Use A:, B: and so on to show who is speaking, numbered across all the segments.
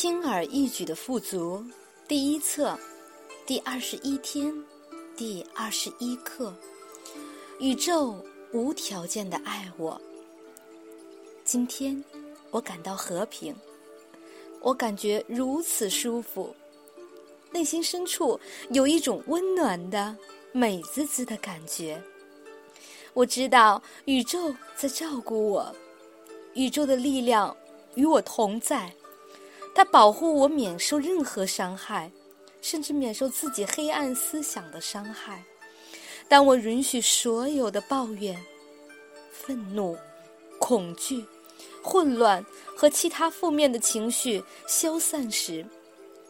A: 轻而易举的富足，第一册，第二十一天，第二十一课。宇宙无条件的爱我。今天我感到和平，我感觉如此舒服，内心深处有一种温暖的、美滋滋的感觉。我知道宇宙在照顾我，宇宙的力量与我同在。它保护我免受任何伤害，甚至免受自己黑暗思想的伤害。当我允许所有的抱怨、愤怒、恐惧、混乱和其他负面的情绪消散时，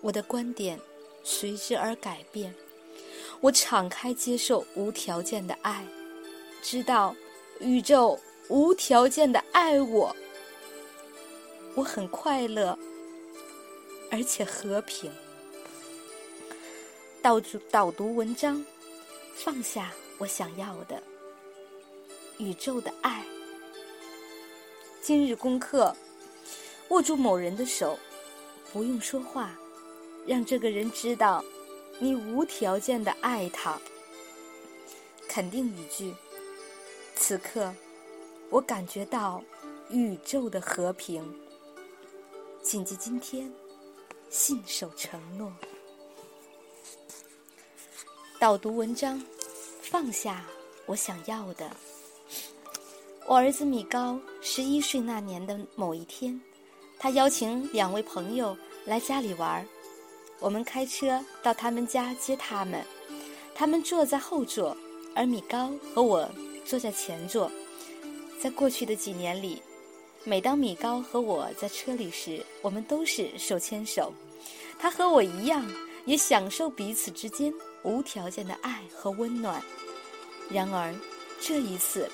A: 我的观点随之而改变。我敞开接受无条件的爱，知道宇宙无条件的爱我。我很快乐。而且和平。导读导读文章，放下我想要的宇宙的爱。今日功课：握住某人的手，不用说话，让这个人知道你无条件的爱他。肯定语句：此刻，我感觉到宇宙的和平。谨记今天。信守承诺。导读文章，放下我想要的。我儿子米高十一岁那年的某一天，他邀请两位朋友来家里玩儿。我们开车到他们家接他们，他们坐在后座，而米高和我坐在前座。在过去的几年里。每当米高和我在车里时，我们都是手牵手。他和我一样，也享受彼此之间无条件的爱和温暖。然而，这一次，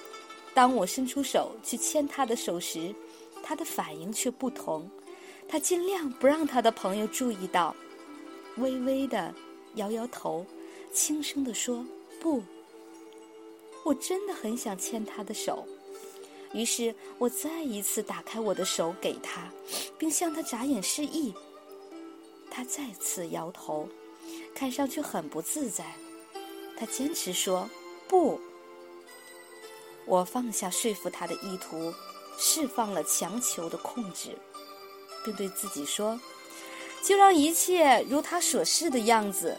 A: 当我伸出手去牵他的手时，他的反应却不同。他尽量不让他的朋友注意到，微微的摇摇头，轻声地说：“不，我真的很想牵他的手。”于是我再一次打开我的手给他，并向他眨眼示意。他再次摇头，看上去很不自在。他坚持说：“不。”我放下说服他的意图，释放了强求的控制，并对自己说：“就让一切如他所示的样子。”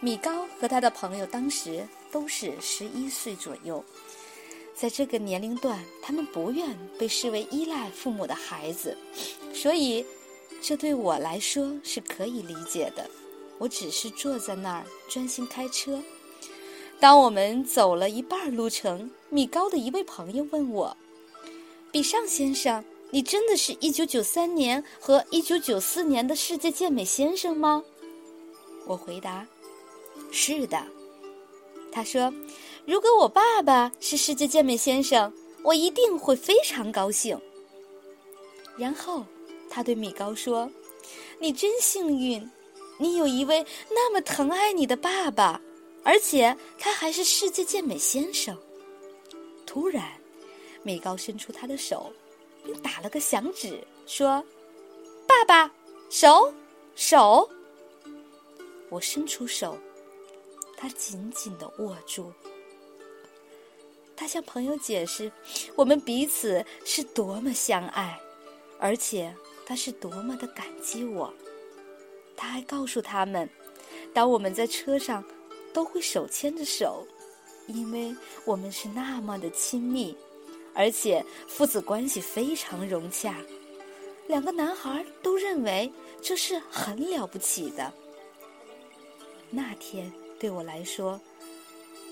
A: 米高和他的朋友当时都是十一岁左右。在这个年龄段，他们不愿被视为依赖父母的孩子，所以这对我来说是可以理解的。我只是坐在那儿专心开车。当我们走了一半路程，米高的一位朋友问我：“比上先生，你真的是一九九三年和一九九四年的世界健美先生吗？”我回答：“是的。”他说。如果我爸爸是世界健美先生，我一定会非常高兴。然后，他对米高说：“你真幸运，你有一位那么疼爱你的爸爸，而且他还是世界健美先生。”突然，米高伸出他的手，并打了个响指，说：“爸爸，手，手。”我伸出手，他紧紧的握住。他向朋友解释，我们彼此是多么相爱，而且他是多么的感激我。他还告诉他们，当我们在车上，都会手牵着手，因为我们是那么的亲密，而且父子关系非常融洽。两个男孩都认为这是很了不起的。那天对我来说。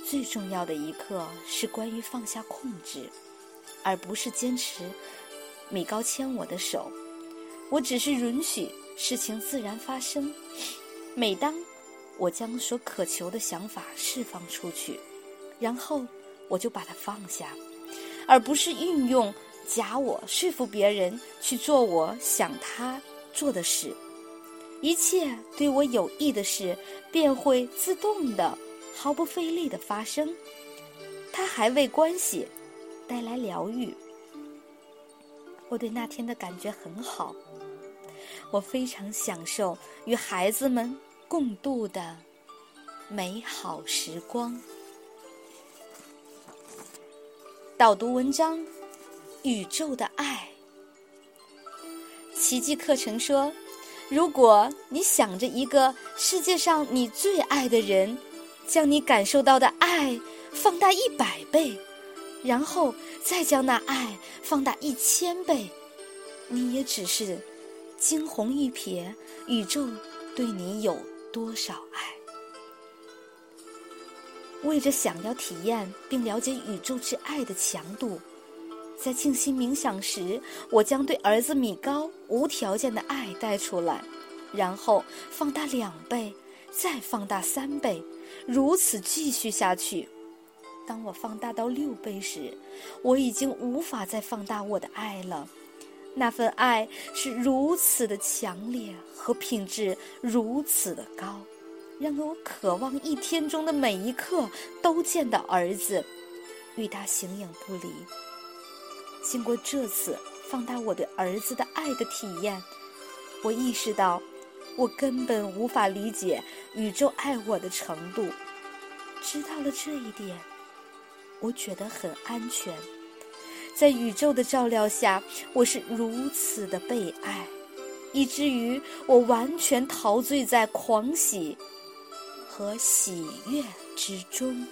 A: 最重要的一刻是关于放下控制，而不是坚持米高牵我的手。我只是允许事情自然发生。每当我将所渴求的想法释放出去，然后我就把它放下，而不是运用假我说服别人去做我想他做的事。一切对我有益的事便会自动的。毫不费力的发生，它还为关系带来疗愈。我对那天的感觉很好，我非常享受与孩子们共度的美好时光。导读文章：宇宙的爱。奇迹课程说，如果你想着一个世界上你最爱的人，将你感受到的爱放大一百倍，然后再将那爱放大一千倍，你也只是惊鸿一瞥，宇宙对你有多少爱？为着想要体验并了解宇宙之爱的强度，在静心冥想时，我将对儿子米高无条件的爱带出来，然后放大两倍，再放大三倍，如此继续下去。当我放大到六倍时，我已经无法再放大我的爱了。那份爱是如此的强烈和品质如此的高。让我渴望一天中的每一刻都见到儿子，与他形影不离。经过这次放大我对儿子的爱的体验，我意识到，我根本无法理解宇宙爱我的程度。知道了这一点，我觉得很安全。在宇宙的照料下，我是如此的被爱，以至于我完全陶醉在狂喜。和喜悦之中。